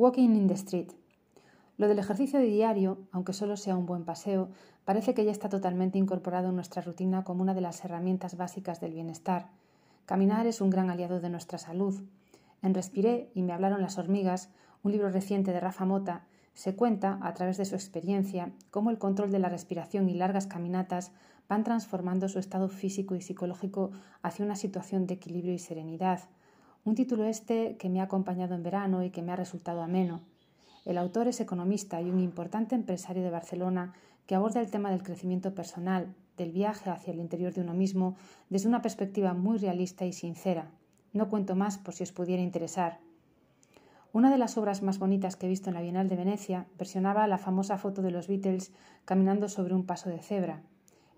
Walking in the Street. Lo del ejercicio diario, aunque solo sea un buen paseo, parece que ya está totalmente incorporado en nuestra rutina como una de las herramientas básicas del bienestar. Caminar es un gran aliado de nuestra salud. En Respiré y me hablaron las hormigas, un libro reciente de Rafa Mota, se cuenta, a través de su experiencia, cómo el control de la respiración y largas caminatas van transformando su estado físico y psicológico hacia una situación de equilibrio y serenidad. Un título este que me ha acompañado en verano y que me ha resultado ameno. El autor es economista y un importante empresario de Barcelona que aborda el tema del crecimiento personal, del viaje hacia el interior de uno mismo, desde una perspectiva muy realista y sincera. No cuento más por si os pudiera interesar. Una de las obras más bonitas que he visto en la Bienal de Venecia versionaba la famosa foto de los Beatles caminando sobre un paso de cebra.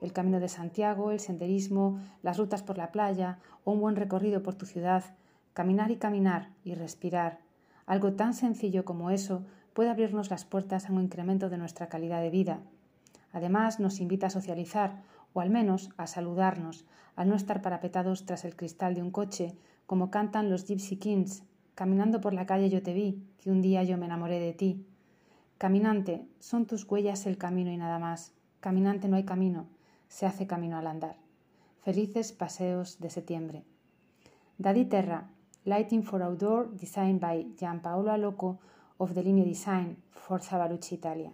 El camino de Santiago, el senderismo, las rutas por la playa o un buen recorrido por tu ciudad, caminar y caminar y respirar, algo tan sencillo como eso puede abrirnos las puertas a un incremento de nuestra calidad de vida. Además, nos invita a socializar, o al menos a saludarnos, al no estar parapetados tras el cristal de un coche, como cantan los Gypsy Kings, caminando por la calle yo te vi, que un día yo me enamoré de ti. Caminante, son tus huellas el camino y nada más. Caminante no hay camino, se hace camino al andar. Felices paseos de septiembre. Daddy Terra, Lighting for Outdoor, designed by Gianpaolo Aloco of Delineo Design for Zavalucci Italia.